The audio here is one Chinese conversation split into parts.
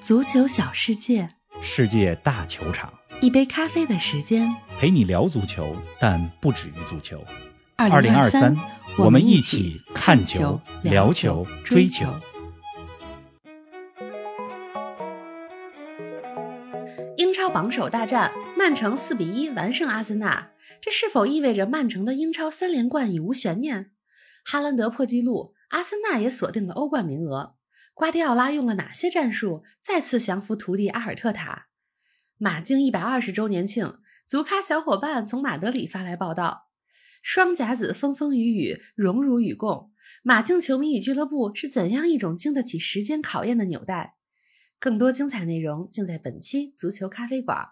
足球小世界，世界大球场，一杯咖啡的时间。陪你聊足球，但不止于足球。二零二三，我们一起起看球球、、聊聊球、追追球。英超榜首大战，曼城四比一完胜阿森纳，这是否意味着曼城的英超三连冠已无悬念？哈兰德破纪录，阿森纳也锁定了欧冠名额。瓜迪奥拉用了哪些战术再次降服徒弟阿尔特塔？马竞一百二十周年庆，足咖小伙伴从马德里发来报道。双甲子风风雨雨，荣辱与共。马竞球迷与俱乐部是怎样一种经得起时间考验的纽带？更多精彩内容尽在本期足球咖啡馆。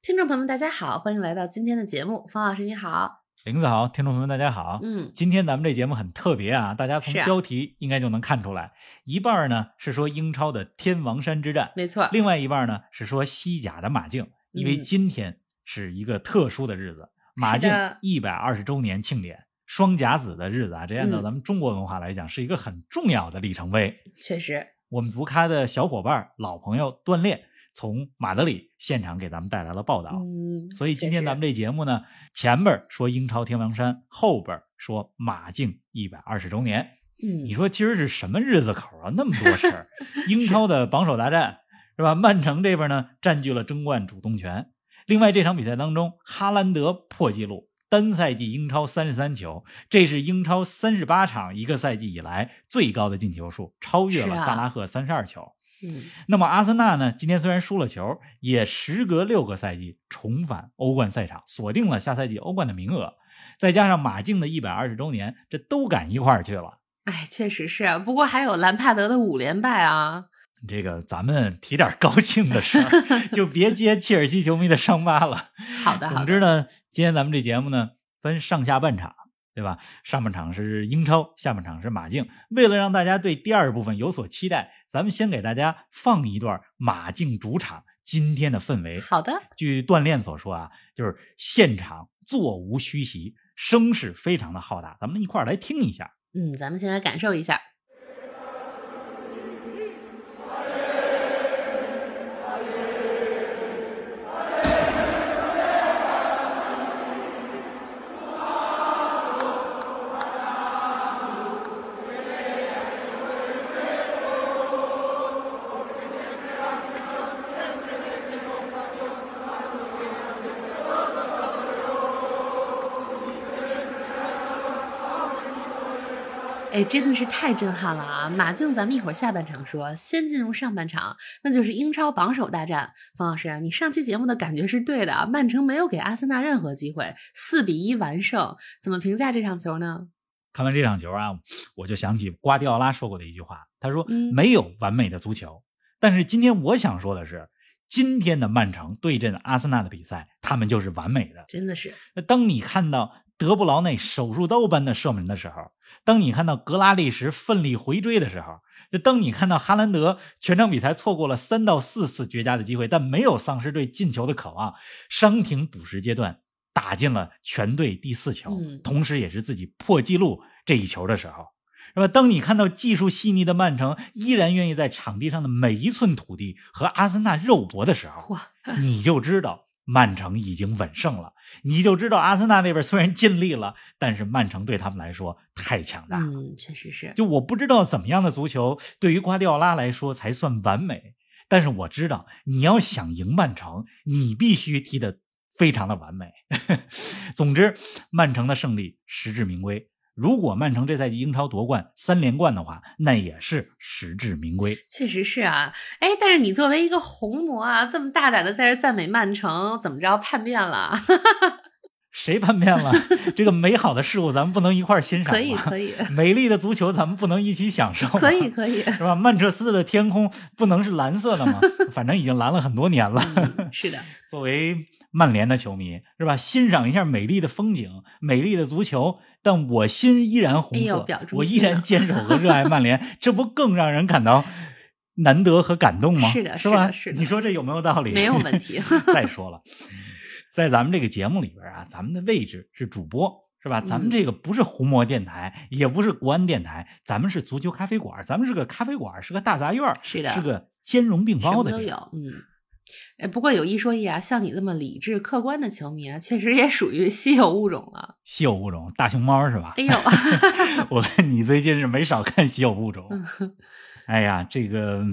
听众朋友们，大家好，欢迎来到今天的节目。方老师你好，林子豪，听众朋友们，大家好。嗯，今天咱们这节目很特别啊，大家从标题应该就能看出来，一半儿呢是说英超的天王山之战，没错，另外一半儿呢是说西甲的马竞，因为嗯今天是一个特殊的日子，马竞的一百二十周年庆典，双甲子的日子啊，这按照嗯。咱们中国文化来讲，是一个很重要的里程碑。确实，我们足咖的小伙伴、老朋友锻炼从马德里现场给咱们带来了报道。嗯，所以今天咱们这节目呢，前边说英超天王山，后边说马竞一百二十周年。嗯，你说今儿是什么日子口啊？那么多事儿，英超的榜首大战是吧？曼城这边呢占据了争冠主动权。另外这场比赛当中，哈兰德破纪录，单赛季英超三十三球，这是英超三十八场一个赛季以来最高的进球数，超越了萨拉赫三十二球。嗯，那么阿森纳呢？今天虽然输了球，也时隔六个赛季重返欧冠赛场，锁定了下赛季欧冠的名额。再加上马竞的一百二十周年，这都赶一块儿去了。哎，确实是啊。不过还有兰帕德的五连败啊。这个咱们提点高兴的事儿，就别揭切尔西球迷的伤疤了。好的，好的。总之呢，今天咱们这节目呢分上下半场，对吧？上半场是英超，下半场是马竞。为了让大家对第二部分有所期待，咱们先给大家放一段马竞主场今天的氛围。好的，据锻炼所说啊，就是现场座无虚席，声势非常的浩大。咱们一块儿来听一下。嗯，咱们先来感受一下。哎，真的是太震撼了啊！马竞，咱们一会儿下半场说，先进入上半场，那就是英超榜首大战。方老师啊，你上期节目的感觉是对的啊，曼城没有给阿森纳任何机会，四比一完胜，怎么评价这场球呢？看完这场球啊，我就想起瓜迪奥拉说过的一句话，他说：“嗯没有完美的足球。但是今天我想说的是，今天的曼城对阵阿森纳的比赛，他们就是完美的。真的是，那当你看到德布劳内手术刀般的射门的时候，当你看到格拉利什奋力回追的时候，就当你看到哈兰德全场比赛错过了三到四次绝佳的机会，但没有丧失对进球的渴望，伤停补时阶段打进了全队第四球，同时也是自己破纪录这一球的时候。是吧？当你看到技术细腻的曼城依然愿意在场地上的每一寸土地和阿森纳肉搏的时候，你就知道曼城已经稳胜了，你就知道阿森纳那边虽然尽力了，但是曼城对他们来说太强大了。嗯，确实是，就我不知道怎么样的足球对于瓜迪奥拉来说才算完美，但是我知道你要想赢曼城，你必须踢得非常的完美。总之，曼城的胜利实至名归。如果曼城这赛季英超夺冠三连冠的话，那也是实至名归。确实是啊。哎，但是你作为一个红魔啊，这么大胆的在这赞美曼城，怎么着叛变了？谁叛变了？这个美好的事物咱们不能一块儿欣赏吗？可以，可以，美丽的足球咱们不能一起享受吗？可以，可以。是吧？曼彻斯特的天空不能是蓝色的吗？反正已经蓝了很多年了。嗯是的，作为曼联的球迷，是吧？欣赏一下美丽的风景、美丽的足球，但我心依然红色，我依然坚守和热爱曼联，这不更让人感到难得和感动吗？是的是吧？是的是的你说这有没有道理？没有问题再说了，在咱们这个节目里边啊，咱们的位置是主播。是吧？咱们嗯这个不是红魔电台，也不是国安电台，咱们是足球咖啡馆，咱们是个咖啡馆，是个大杂院，是的是个兼容并包的。都有，嗯。哎，不过有一说一啊，像你这么理智客观的球迷啊，确实也属于稀有物种了。稀有物种大熊猫是吧？哎呦 我看你最近是没少看稀有物种。哎呀，这个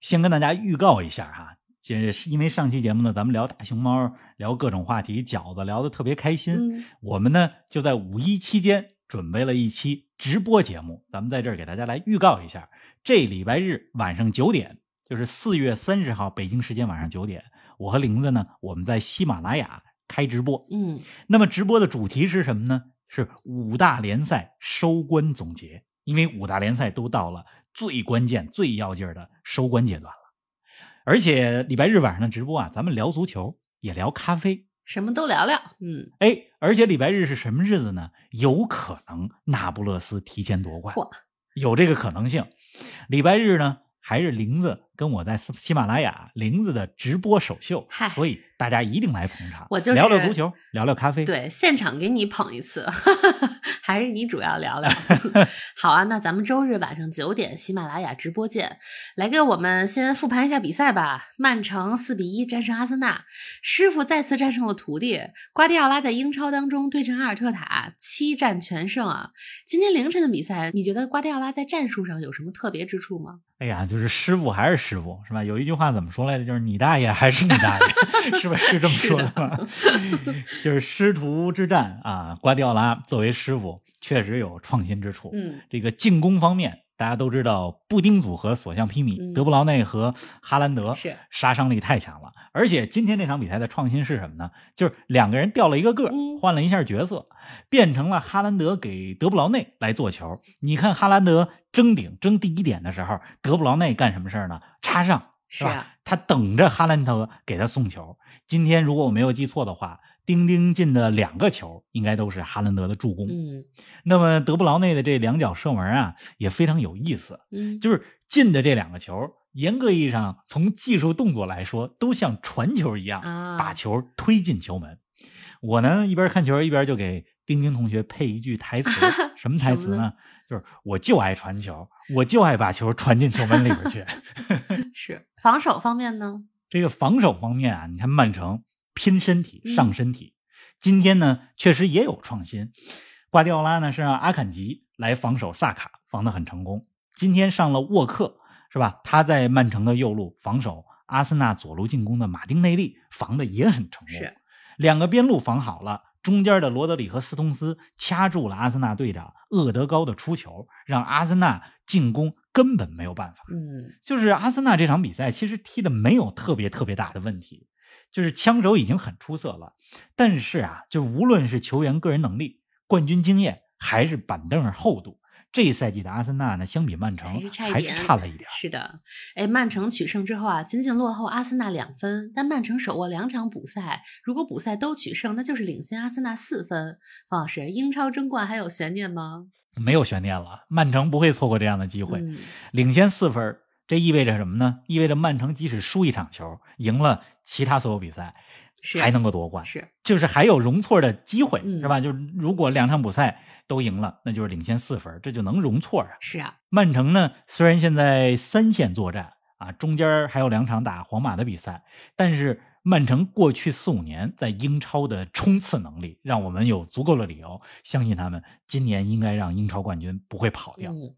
先跟大家预告一下哈，这是因为上期节目呢，咱们聊大熊猫，聊各种话题，饺子聊得特别开心。嗯我们呢就在五一期间准备了一期直播节目，咱们在这儿给大家来预告一下，这礼拜日晚上九点，就是四月三十号北京时间晚上九点，我和玲子呢我们在喜马拉雅开直播。嗯，那么直播的主题是什么呢？是五大联赛收官总结，因为五大联赛都到了最关键、最要劲儿的收官阶段了。而且礼拜日晚上的直播啊，咱们聊足球，也聊咖啡，什么都聊聊。嗯，哎，而且礼拜日是什么日子呢？有可能那不勒斯提前夺冠，嚯，有这个可能性。礼拜日呢，还是林子跟我在喜马拉雅玲子的直播首秀嗨，所以大家一定来捧场。我就是聊聊足球，聊聊咖啡。对，现场给你捧一次，还是你主要聊聊。好啊，那咱们周日晚上九点喜马拉雅直播见，来给我们先复盘一下比赛吧。曼城四比一战胜阿森纳，师傅再次战胜了徒弟。瓜迪奥拉在英超当中对阵阿尔特塔，七战全胜啊。今天凌晨的比赛，你觉得瓜迪奥拉在战术上有什么特别之处吗？哎呀，就是师傅还是师傅，是吧？有一句话怎么说来着？就是你大爷还是你大爷，是不？是这么说的吗？就是师徒之战啊，瓜迪奥拉作为师傅，确实有创新之处。嗯，这个进攻方面，大家都知道，布丁组合所向披靡，嗯德布劳内和哈兰德是杀伤力太强了。而且今天这场比赛的创新是什么呢？就是两个人掉了一个个嗯，换了一下角色，变成了哈兰德给德布劳内来做球。你看哈兰德争顶争第一点的时候，德布劳内干什么事儿呢？插上，吧？是啊，他等着哈兰德给他送球。今天如果我没有记错的话，丁丁进的两个球应该都是哈兰德的助攻。嗯那么德布劳内的这两脚射门啊，也非常有意思。嗯，就是进的这两个球，严格意义上从技术动作来说，都像传球一样，啊把球推进球门。我呢一边看球一边就给丁丁同学配一句台词，什么台词呢？就是我就爱传球，我就爱把球传进球门里边去。是防守方面呢？这个防守方面啊，你看曼城拼身体嗯上身体，今天呢确实也有创新。瓜迪奥拉呢是让阿坎吉来防守萨卡，防得很成功。今天上了沃克是吧？他在曼城的右路防守阿森纳左路进攻的马丁内利，防的也很成功。是两个边路防好了，中间的罗德里和斯通斯掐住了阿森纳队长厄德高的出球，让阿森纳进攻根本没有办法。嗯就是阿森纳这场比赛其实踢的没有特别特别大的问题，就是枪手已经很出色了，但是啊，就无论是球员个人能力、冠军经验，还是板凳厚度，这一赛季的阿森纳呢，相比曼城还是差了一点。是的，哎，曼城取胜之后啊，仅仅落后阿森纳两分，但曼城手握两场补赛，如果补赛都取胜，那就是领先阿森纳四分。方老师，英超争冠还有悬念吗？没有悬念了，曼城不会错过这样的机会，嗯，领先四分儿，这意味着什么呢？意味着曼城即使输一场球，赢了其他所有比赛，还能够夺冠。是，就是还有容错的机会，嗯是吧？就是如果两场比赛都赢了，那就是领先四分，这就能容错啊。是啊，曼城呢，虽然现在三线作战啊，中间还有两场打皇马的比赛，但是曼城过去四五年在英超的冲刺能力，让我们有足够的理由相信他们今年应该让英超冠军不会跑掉。嗯，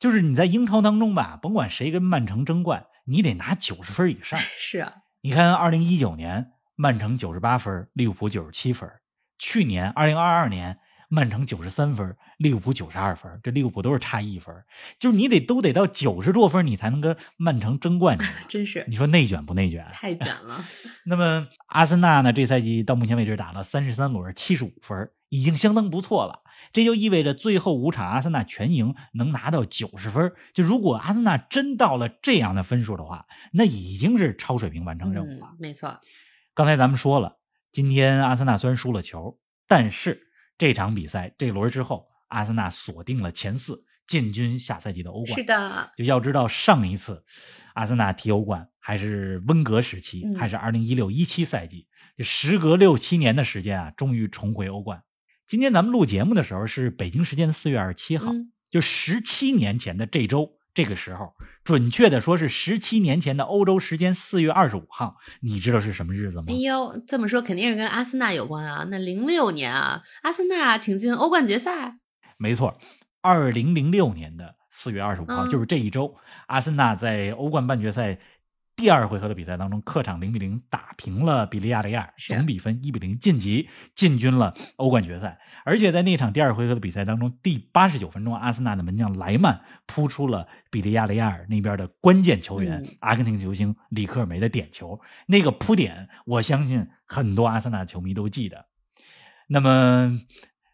就是你在英超当中吧，甭管谁跟曼城争冠，你得拿九十分以上。是啊，你看，二零一九年曼城九十八分，利物浦九十七分；去年二零二二年曼城九十三分，利物浦九十二分，这利物浦都是差一分，就是你得都得到九十多分，你才能跟曼城争冠军。真是你说内卷不内卷？太卷了。那么阿森纳呢？这赛季到目前为止打了三十三轮，七十五分，已经相当不错了。这就意味着最后五场阿森纳全赢，能拿到九十分。就如果阿森纳真到了这样的分数的话，那已经是超水平完成任务了。嗯，没错，刚才咱们说了，今天阿森纳虽然输了球，但是这场比赛这轮之后，阿森纳锁定了前四，进军下赛季的欧冠。是的，就要知道上一次阿森纳踢欧冠还是温格时期，嗯还是二零一六一七赛季，就时隔六七年的时间啊，终于重回欧冠。今天咱们录节目的时候是北京时间的四月二十七号，嗯，就十七年前的这周这个时候，准确的说是十七年前的欧洲时间四月二十五号，你知道是什么日子吗？哎呦，这么说肯定是跟阿森纳有关啊！那零六年啊，阿森纳挺进欧冠决赛。没错，二零零六年的四月二十五号，就是这一周，阿森纳在欧冠半决赛。第二回合的比赛当中，客场零比零打平了比利亚雷亚尔，总比分一比零晋级，进军了欧冠决赛。而且在那场第二回合的比赛当中，第八十九分钟，阿森纳的门将莱曼扑出了比利亚雷亚尔那边的关键球员阿根廷球星里克尔梅的点球。那个扑点，我相信很多阿森纳球迷都记得。那么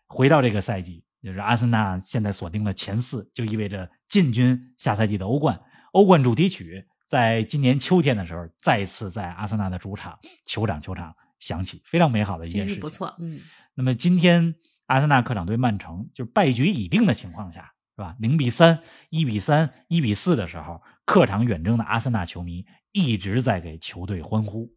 回到这个赛季，就是阿森纳现在锁定了前四，就意味着进军下赛季的欧冠。欧冠主题曲。在今年秋天的时候，再次在阿森纳的主场酋长球场响起，非常美好的一件事情。不错，嗯。那么今天阿森纳客场对曼城，就是败局已定的情况下，是吧？零比三、一比三、一比四的时候，客场远征的阿森纳球迷一直在给球队欢呼，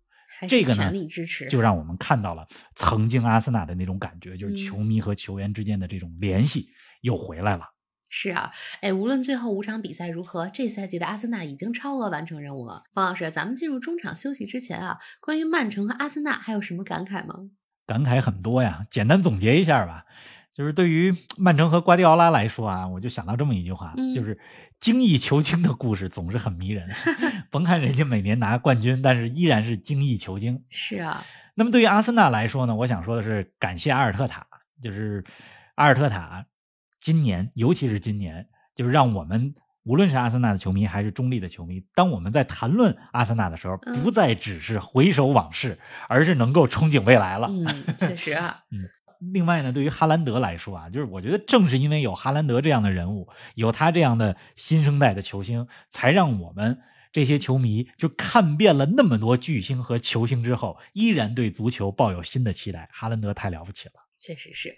这个全力支持，就让我们看到了曾经阿森纳的那种感觉，就是球迷和球员之间的这种联系又回来了。是啊，哎，无论最后五场比赛如何，这赛季的阿森纳已经超额完成任务了。方老师，咱们进入中场休息之前啊，关于曼城和阿森纳还有什么感慨吗？感慨很多呀，简单总结一下吧，就是对于曼城和瓜迪奥拉来说啊，我就想到这么一句话，就是精益求精的故事总是很迷人。甭看人家每年拿冠军，但是依然是精益求精。是啊，那么对于阿森纳来说呢，我想说的是感谢阿尔特塔，就是阿尔特塔。今年，尤其是今年，就是让我们无论是阿森纳的球迷还是中立的球迷，当我们在谈论阿森纳的时候，不再只是回首往事，而是能够憧憬未来了。嗯，确实啊。嗯，另外呢，对于哈兰德来说啊，就是我觉得正是因为有哈兰德这样的人物，有他这样的新生代的球星，才让我们这些球迷就看遍了那么多巨星和球星之后，依然对足球抱有新的期待。哈兰德太了不起了，确实是。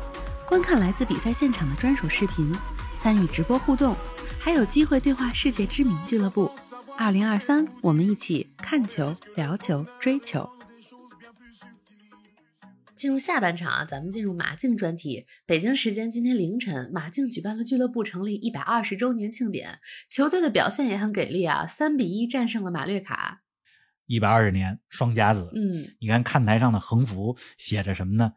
观看来自比赛现场的专属视频，参与直播互动，还有机会对话世界知名俱乐部。二零二三，我们一起看球、聊球、追球。进入下半场啊，咱们进入马竞专题。北京时间今天凌晨，马竞举办了俱乐部成立一百二十周年庆典，球队的表现也很给力啊，三比一战胜了马略卡。一百二十年双甲子，嗯，你看看台上的横幅写着什么呢？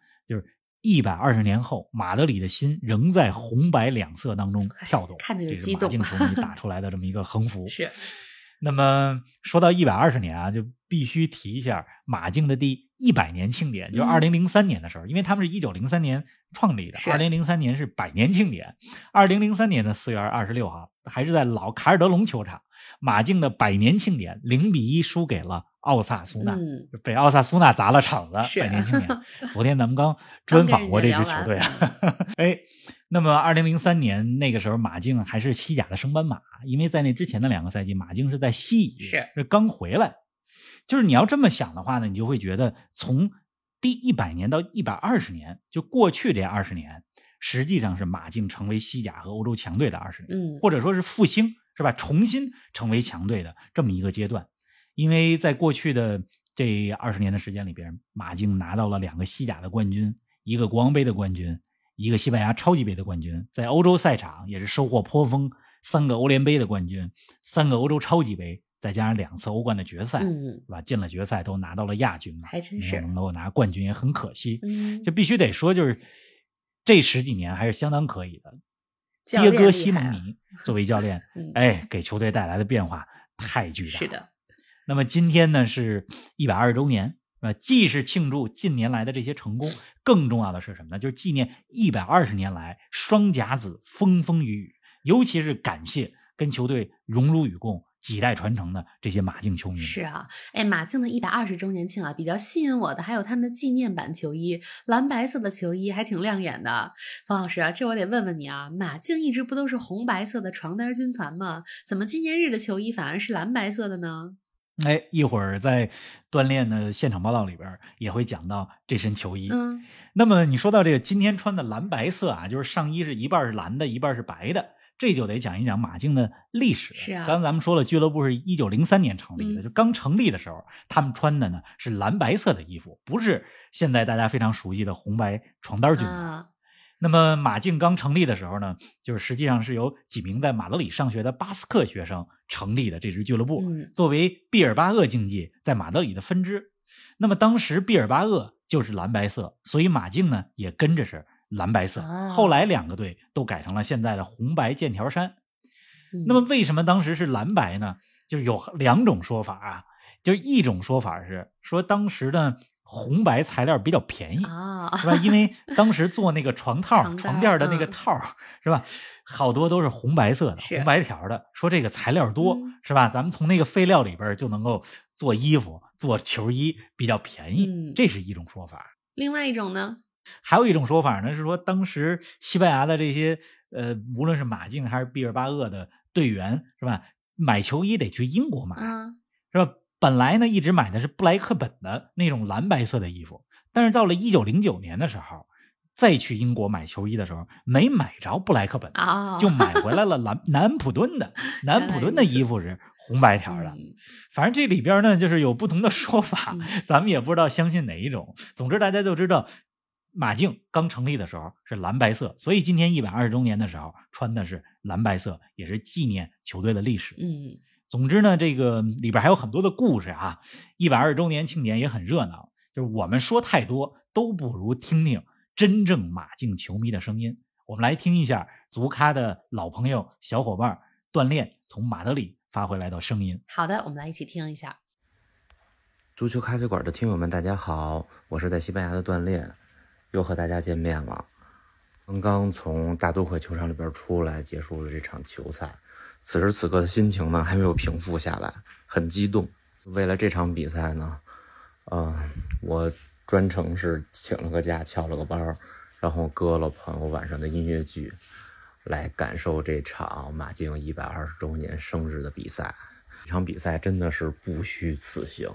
就是。一百二十年后，马德里的心仍在红白两色当中跳动。看着就激动。马竞球迷打 出来的这么一个横幅。是。那么说到一百二十年啊，就必须提一下马竞的第一百年庆典，就二零零三年的时候，因为他们是一九零三年创立的，二零零三年是百年庆典。二零零三年的四月二十六号，还是在老卡尔德隆球场，马竞的百年庆典零比一输给了。奥萨苏纳被奥萨苏纳砸了场子，百年庆典。昨天咱们刚 专访过这支球队啊，哎，那么二零零三年那个时候，马竞还是西甲的升班马，因为在那之前的两个赛季，马竞是在西乙，是刚回来。就是你要这么想的话呢，你就会觉得从第一百年到一百二十年，就过去这二十年，实际上是马竞成为西甲和欧洲强队的二十年，嗯，或者说是复兴，是吧？重新成为强队的这么一个阶段。因为在过去的这二十年的时间里边，马竞拿到了两个西甲的冠军，一个国王杯的冠军，一个西班牙超级杯的冠军，在欧洲赛场也是收获颇丰，三个欧联杯的冠军，三个欧洲超级杯，再加上两次欧冠的决赛，嗯，是吧？进了决赛都拿到了亚军嘛，还真是能够拿冠军也很可惜，嗯，就必须得说，就是这十几年还是相当可以的。迭戈西蒙尼作为教练，哎，给球队带来的变化太巨大，是的。那么今天呢是一百二十周年，啊，既是庆祝近年来的这些成功，更重要的是什么呢？就是纪念一百二十年来双甲子风风雨雨，尤其是感谢跟球队荣辱与共、几代传承的这些马竞球迷。是啊，哎，马竞的一百二十周年庆啊，比较吸引我的还有他们的纪念版球衣，蓝白色的球衣还挺亮眼的。方老师啊，这我得问问你啊，马竞一直不都是红白色的床单军团吗？怎么纪念日的球衣反而是蓝白色的呢？哎，一会儿在锻炼的现场报道里边也会讲到这身球衣。嗯，那么你说到这个今天穿的蓝白色啊，就是上衣是一半是蓝的，一半是白的，这就得讲一讲马竞的历史。是啊，刚才咱们说了，俱乐部是一九零三年成立的，嗯就刚成立的时候，他们穿的呢是蓝白色的衣服，不是现在大家非常熟悉的红白床单军团。啊，那么马竞刚成立的时候呢，就是实际上是由几名在马德里上学的巴斯克学生成立的这支俱乐部，嗯作为毕尔巴鄂竞技在马德里的分支。那么当时毕尔巴鄂就是蓝白色，所以马竞呢也跟着是蓝白色。啊后来两个队都改成了现在的红白剑条衫。嗯那么为什么当时是蓝白呢？就有两种说法啊，就一种说法是说当时的红白材料比较便宜。啊，是吧？因为当时做那个床套、床垫的那个嗯套，是吧？好多都是红白色的、红白条的。说这个材料多，嗯是吧？咱们从那个废料里边就能够做衣服、做球衣，比较便宜。嗯这是一种说法。另外一种呢？还有一种说法呢，是说当时西班牙的这些呃，无论是马竞还是毕尔巴鄂的队员，是吧？买球衣得去英国买，啊，是吧？本来呢，一直买的是布莱克本的那种蓝白色的衣服，但是到了一九零九年的时候，再去英国买球衣的时候，没买着布莱克本就买回来了蓝南普敦的。南普敦的衣服是红白条的，嗯反正这里边呢，就是有不同的说法，嗯咱们也不知道相信哪一种。总之，大家就知道，马竞刚成立的时候是蓝白色，所以今天一百二十周年的时候穿的是蓝白色，也是纪念球队的历史。嗯总之呢，这个里边还有很多的故事啊。一百二十周年庆典也很热闹，就是我们说太多都不如听听真正马竞球迷的声音。我们来听一下足咖的老朋友、小伙伴锻炼从马德里发回来的声音。好的，我们来一起听一下。足球咖啡馆的听友们，大家好，我是在西班牙的锻炼，又和大家见面了。刚刚从大都会球场里边出来，结束了这场球赛。此时此刻的心情呢，还没有平复下来，很激动。为了这场比赛呢，呃，我专程是请了个假，翘了个班，然后割了朋友晚上的音乐剧，来感受这场马竞一百二十周年生日的比赛。这场比赛真的是不虚此行。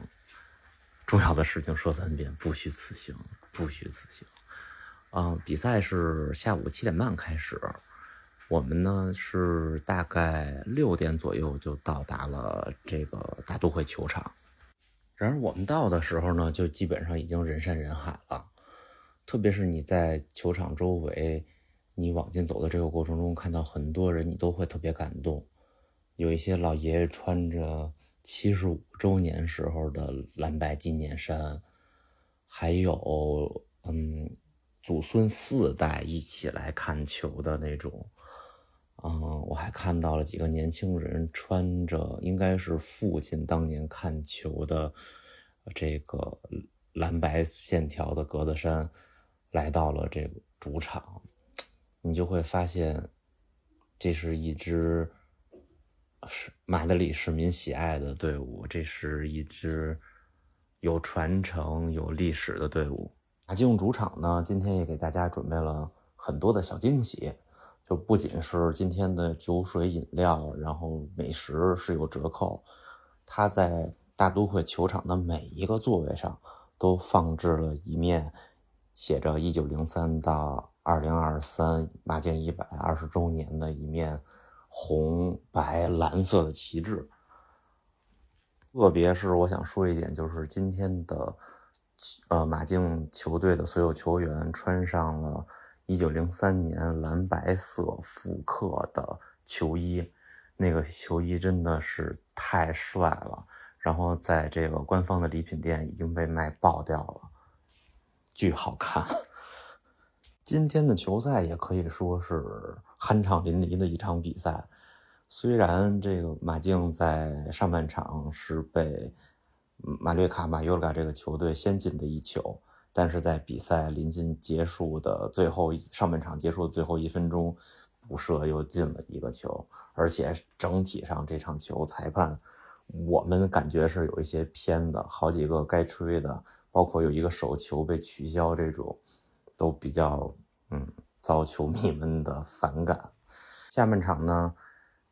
重要的事情说三遍，不虚此行，不虚此行。啊、比赛是下午七点半开始，我们呢是大概六点左右就到达了这个大都会球场。然而我们到的时候呢，就基本上已经人山人海了，特别是你在球场周围，你往进走的这个过程中，看到很多人，你都会特别感动。有一些老爷爷穿着七十五周年时候的蓝白纪念衫，还有嗯，祖孙四代一起来看球的那种。嗯，我还看到了几个年轻人穿着应该是父亲当年看球的这个蓝白线条的格子衫，来到了这个主场，你就会发现，这是一支是马德里市民喜爱的队伍，这是一支有传承、有历史的队伍。马竞主场呢，今天也给大家准备了很多的小惊喜，就不仅是今天的酒水饮料，然后美食是有折扣，它在大都会球场的每一个座位上都放置了一面写着“一九零三到二零二三马竞一百二十周年”的一面红白蓝色的旗帜。特别是我想说一点，就是今天的呃马竞球队的所有球员穿上了1903年蓝白色复刻的球衣，那个球衣真的是太帅了。然后在这个官方的礼品店已经被卖爆掉了，巨好看。今天的球赛也可以说是酣畅淋漓的一场比赛。虽然这个马竞在上半场是被马略卡马尤尔卡这个球队先进的一球，但是在比赛临近结束的最后上半场结束的最后一分钟，补射又进了一个球，而且整体上这场球裁判我们感觉是有一些偏的，好几个该吹的，包括有一个手球被取消，这种都比较嗯遭球迷们的反感。下半场呢，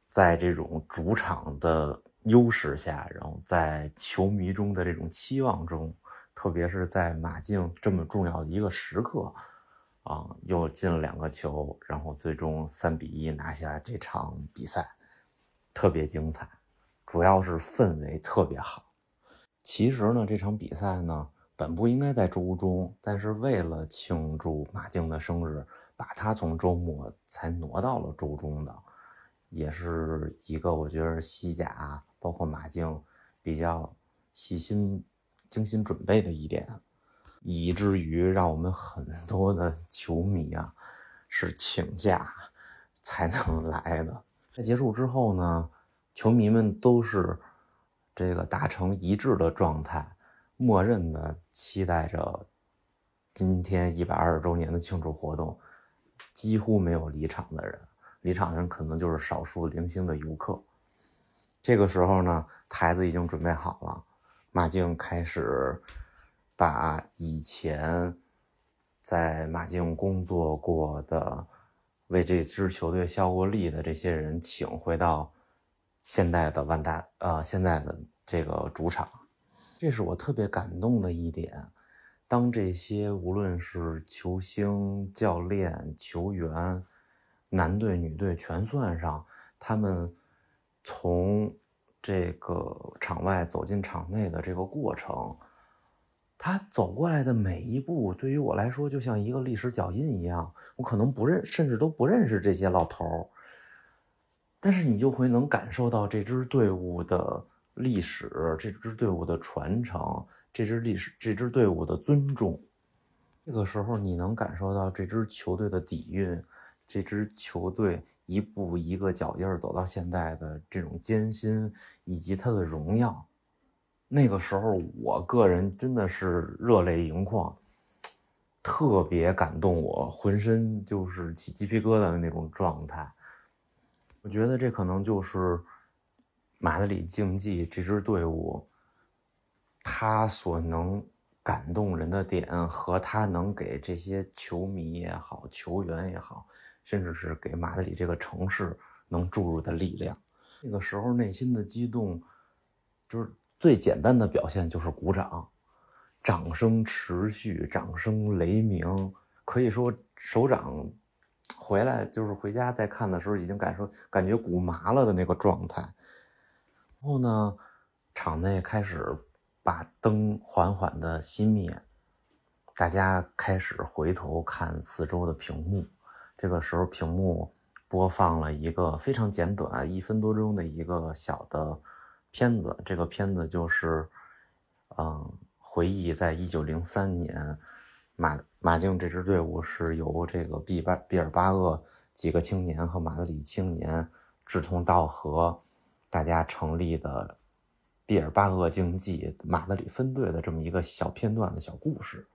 在这种主场的优势下，然后在球迷中的这种期望中，特别是在马竞这么重要的一个时刻。啊，又进了两个球，然后最终三比一拿下这场比赛，特别精彩，主要是氛围特别好。其实呢，这场比赛呢本不应该在周中，但是为了庆祝马竞的生日，把它从周末才挪到了周中的，也是一个我觉得西甲包括马竞比较细心、精心准备的一点。以至于让我们很多的球迷啊，是请假才能来的。在结束之后呢，球迷们都是这个达成一致的状态，默认的期待着今天一百二十周年的庆祝活动。几乎没有离场的人，离场的人可能就是少数零星的游客。这个时候呢，台子已经准备好了，马竞开始。把以前在马竞工作过的、为这支球队效过力的这些人请回到现在的万达，呃，现在的这个主场，这是我特别感动的一点。当这些无论是球星、教练、球员，男队、女队全算上，他们从这个场外走进场内的这个过程。他走过来的每一步，对于我来说就像一个历史脚印一样。我可能不认，甚至都不认识这些老头儿，但是你就会能感受到这支队伍的历史，这支队伍的传承，这支历史，这支队伍的尊重。这个时候，你能感受到这支球队的底蕴，这支球队一步一个脚印走到现在的这种艰辛，以及它的荣耀。那个时候，我个人真的是热泪盈眶，特别感动，我浑身就是起鸡皮疙瘩的那种状态。我觉得这可能就是马德里竞技这支队伍，他所能感动人的点，和他能给这些球迷也好、球员也好，甚至是给马德里这个城市能注入的力量。那个时候内心的激动，就是。最简单的表现就是鼓掌，掌声持续，掌声雷鸣。可以说，首长回来就是回家再看的时候，已经感受感觉鼓麻了的那个状态。然后呢，场内开始把灯缓缓的熄灭，大家开始回头看四周的屏幕。这个时候，屏幕播放了一个非常简短，一分多钟的一个小的。片子这个片子就是，嗯，回忆在一九零三年，马马竞这支队伍是由这个毕巴毕尔巴鄂几个青年和马德里青年志同道合，大家成立的毕尔巴鄂竞技马德里分队的这么一个小片段的小故事，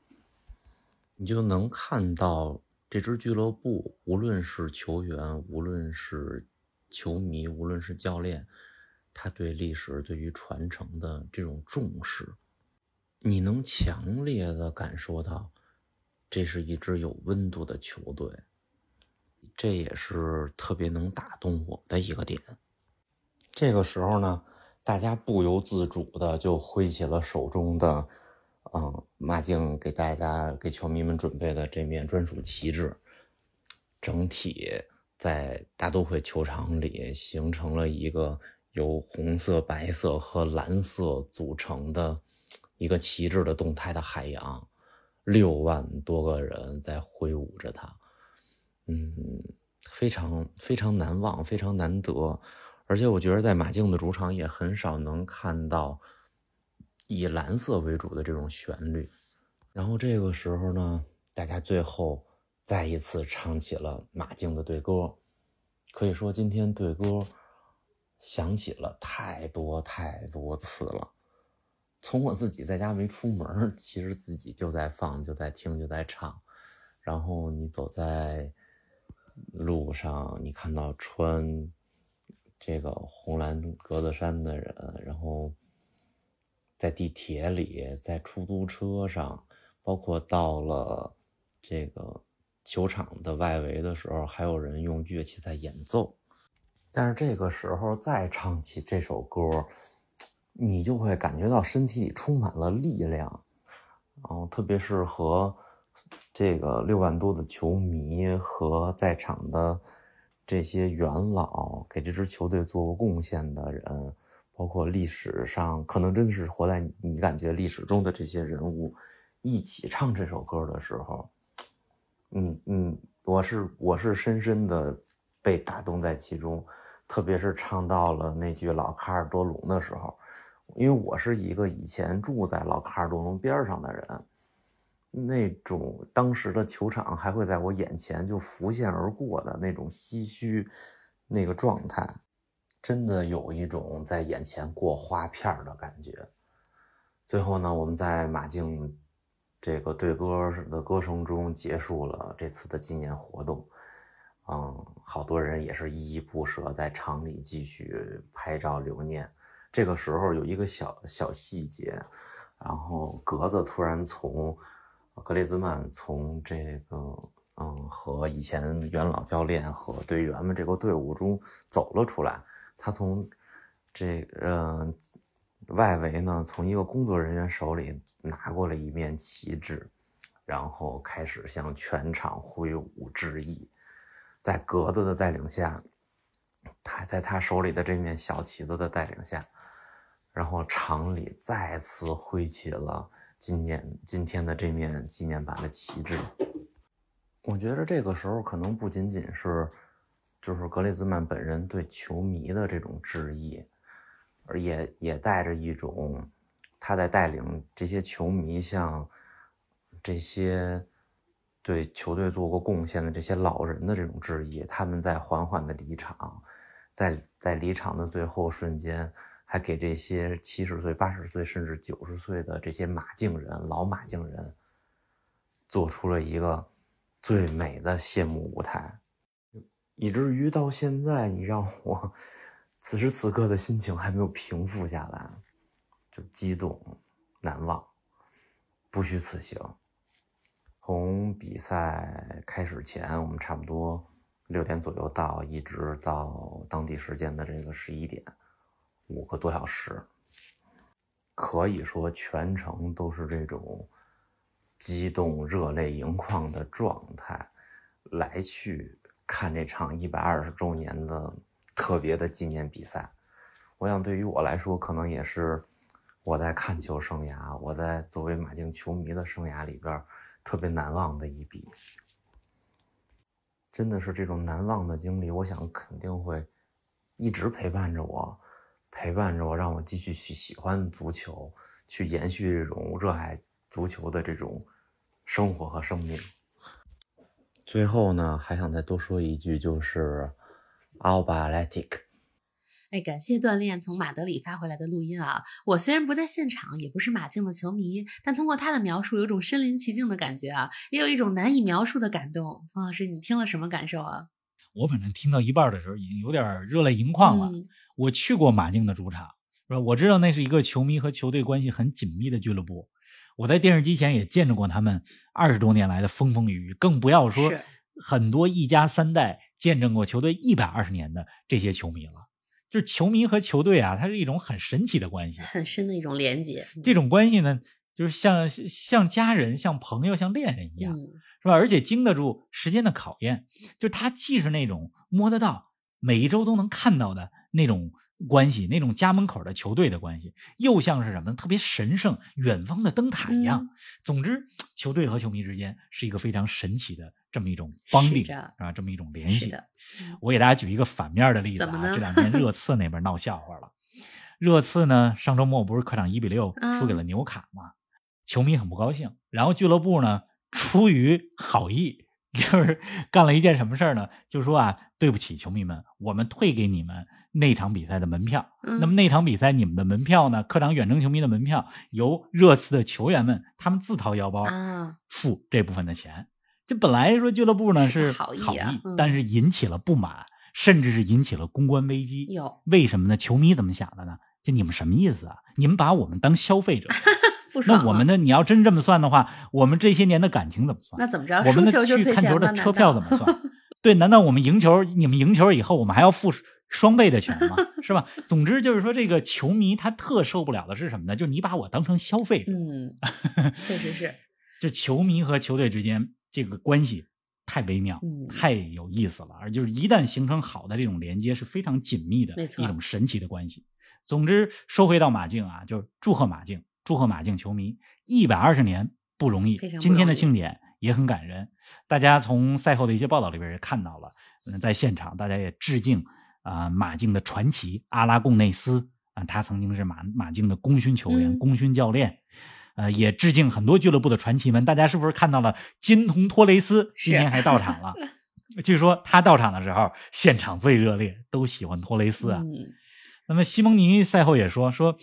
你就能看到这支俱乐部，无论是球员，无论是球迷，无论是教练。他对历史、对于传承的这种重视，你能强烈的感受到，这是一支有温度的球队，这也是特别能打动我的一个点。这个时候呢，大家不由自主的就挥起了手中的，嗯，马竞给大家、给球迷们准备的这面专属旗帜，整体在大都会球场里形成了一个。由红色、白色和蓝色组成的一个旗帜的动态的海洋，六万多个人在挥舞着它，嗯，非常非常难忘，非常难得。而且我觉得在马竞的主场也很少能看到以蓝色为主的这种旋律。然后这个时候呢，大家最后再一次唱起了马竞的队歌，可以说今天队歌。想起了太多太多次了，从我自己在家没出门，其实自己就在放，就在听，就在唱。然后你走在路上你看到穿这个红蓝格子衫的人，然后在地铁里，在出租车上，包括到了这个球场的外围的时候，还有人用乐器在演奏。但是这个时候再唱起这首歌，你就会感觉到身体里充满了力量，然后特别是和这个六万多的球迷和在场的这些元老，给这支球队做过贡献的人，包括历史上可能真的是活在你感觉历史中的这些人物，一起唱这首歌的时候，嗯嗯，我是我是深深的被打动在其中。特别是唱到了那句老卡尔多隆的时候，因为我是一个以前住在老卡尔多隆边上的人，那种当时的球场还会在我眼前就浮现而过的那种唏嘘，那个状态，真的有一种在眼前过花片的感觉。最后呢，我们在马竞这个对歌的歌声中结束了这次的纪念活动。嗯，好多人也是依依不舍，在场里继续拍照留念。这个时候有一个小小细节，然后格子突然从格雷兹曼从这个嗯和以前元老教练和队员们这个队伍中走了出来。他从这嗯外围呢，从一个工作人员手里拿过了一面旗帜，然后开始向全场挥舞致意。在格子的带领下，他在他手里的这面小旗子的带领下，然后厂里再次挥起了今年今天的这面纪念版的旗帜。我觉得这个时候可能不仅仅是，就是格列兹曼本人对球迷的这种致意，而也也带着一种他在带领这些球迷向这些。对球队做过贡献的这些老人的这种质疑，他们在缓缓的离场，在在离场的最后瞬间，还给这些七十岁、八十岁甚至九十岁的这些马竞人、老马竞人，做出了一个最美的谢幕舞台，以至于到现在，你让我此时此刻的心情还没有平复下来，就激动、难忘，不虚此行。从比赛开始前，我们差不多六点左右到，一直到当地时间的这个十一点，五个多小时，可以说全程都是这种激动、热泪盈眶的状态，来去看这场一百二十周年的特别的纪念比赛。我想，对于我来说，可能也是我在看球生涯，我在作为马竞球迷的生涯里边。特别难忘的一笔，真的是这种难忘的经历，我想肯定会一直陪伴着我，陪伴着我，让我继续去喜欢足球，去延续这种热爱足球的这种生活和生命。最后呢，还想再多说一句，就是 Alba Athletic。哎，感谢锻炼从马德里发回来的录音啊！我虽然不在现场，也不是马竞的球迷，但通过他的描述，有种身临其境的感觉啊，也有一种难以描述的感动。方老师，你听了什么感受啊？我反正听到一半的时候，已经有点热泪盈眶了。我去过马竞的主场，是吧？我知道那是一个球迷和球队关系很紧密的俱乐部。我在电视机前也见证过他们二十多年来的风风雨雨，更不要说很多一家三代见证过球队一百二十年的这些球迷了。就是球迷和球队啊，它是一种很神奇的关系，很深的一种连接。这种关系呢，就是像像家人、像朋友、像恋人一样，是吧？而且经得住时间的考验。就是它既是那种摸得到、每一周都能看到的那种关系，那种家门口的球队的关系，又像是什么特别神圣、远方的灯塔一样。总之，球队和球迷之间是一个非常神奇的。这么一种帮定是吧？这么一种联系。我给大家举一个反面的例子啊，这两天热刺那边闹笑话了。热刺呢，上周末不是客场一比六输给了纽卡吗？球迷很不高兴。然后俱乐部呢，出于好意，就是干了一件什么事儿呢？就说啊，对不起，球迷们，我们退给你们那场比赛的门票。那么那场比赛你们的门票呢？客场远征球迷的门票由热刺的球员们他们自掏腰包付这部分的钱。这本来说俱乐部呢是是好意啊嗯但是引起了不满，甚至是引起了公关危机。有为什么呢？球迷怎么想的呢？就你们什么意思啊？你们把我们当消费者？那我们呢？你要真这么算的话，我们这些年的感情怎么算？那怎么着？我们的去看球的车票怎么算？对，难道我们赢球，你们赢球以后，我们还要付双倍的钱吗？是吧？总之就是说，这个球迷他特受不了的是什么呢？就是你把我当成消费者。嗯，确实是，就球迷和球队之间这个关系太微妙，嗯太有意思了。而就是一旦形成好的这种连接，是非常紧密的一种神奇的关系。总之，说回到马竞啊，就是祝贺马竞，祝贺马竞球迷一百二十年不容易，今天的庆典也很感人。大家从赛后的一些报道里边也看到了，嗯，在现场大家也致敬啊、马竞的传奇阿拉贡内斯啊，他曾经是马马竞的功勋球员、嗯功勋教练。呃，也致敬很多俱乐部的传奇们。大家是不是看到了金童托雷斯今天还到场了？据说他到场的时候，现场最热烈，都喜欢托雷斯啊。嗯，那么西蒙尼赛后也说说，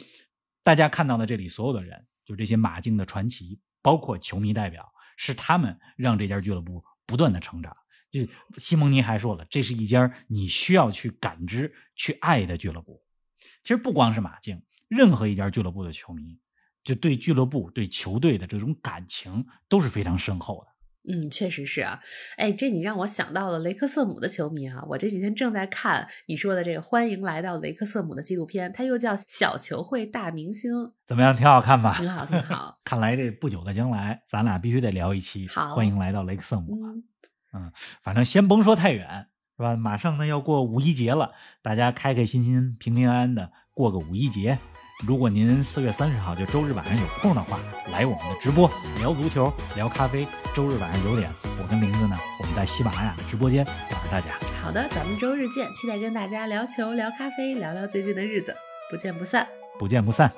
大家看到的这里所有的人，就这些马竞的传奇，包括球迷代表，是他们让这家俱乐部不断的成长。就西蒙尼还说了，这是一家你需要去感知、去爱的俱乐部。其实不光是马竞，任何一家俱乐部的球迷，就对俱乐部、对球队的这种感情都是非常深厚的。嗯，确实是啊，哎，这你让我想到了雷克瑟姆的球迷啊，我这几天正在看你说的这个《欢迎来到雷克瑟姆》的纪录片，它又叫《小球会大明星》，怎么样？挺好看吧？挺好，挺好。看来这不久的将来，咱俩必须得聊一期。好欢迎来到雷克瑟姆了。嗯，反正先甭说太远，是吧？马上呢要过五一节了，大家开开心心、平平安安的过个五一节。如果您四月三十号就周日晚上有空的话，来我们的直播聊足球、聊咖啡。周日晚上九点，我跟林子呢，我们在喜马拉雅的直播间等着大家。好的，咱们周日见，期待跟大家聊球、聊咖啡，聊聊最近的日子，不见不散。不见不散。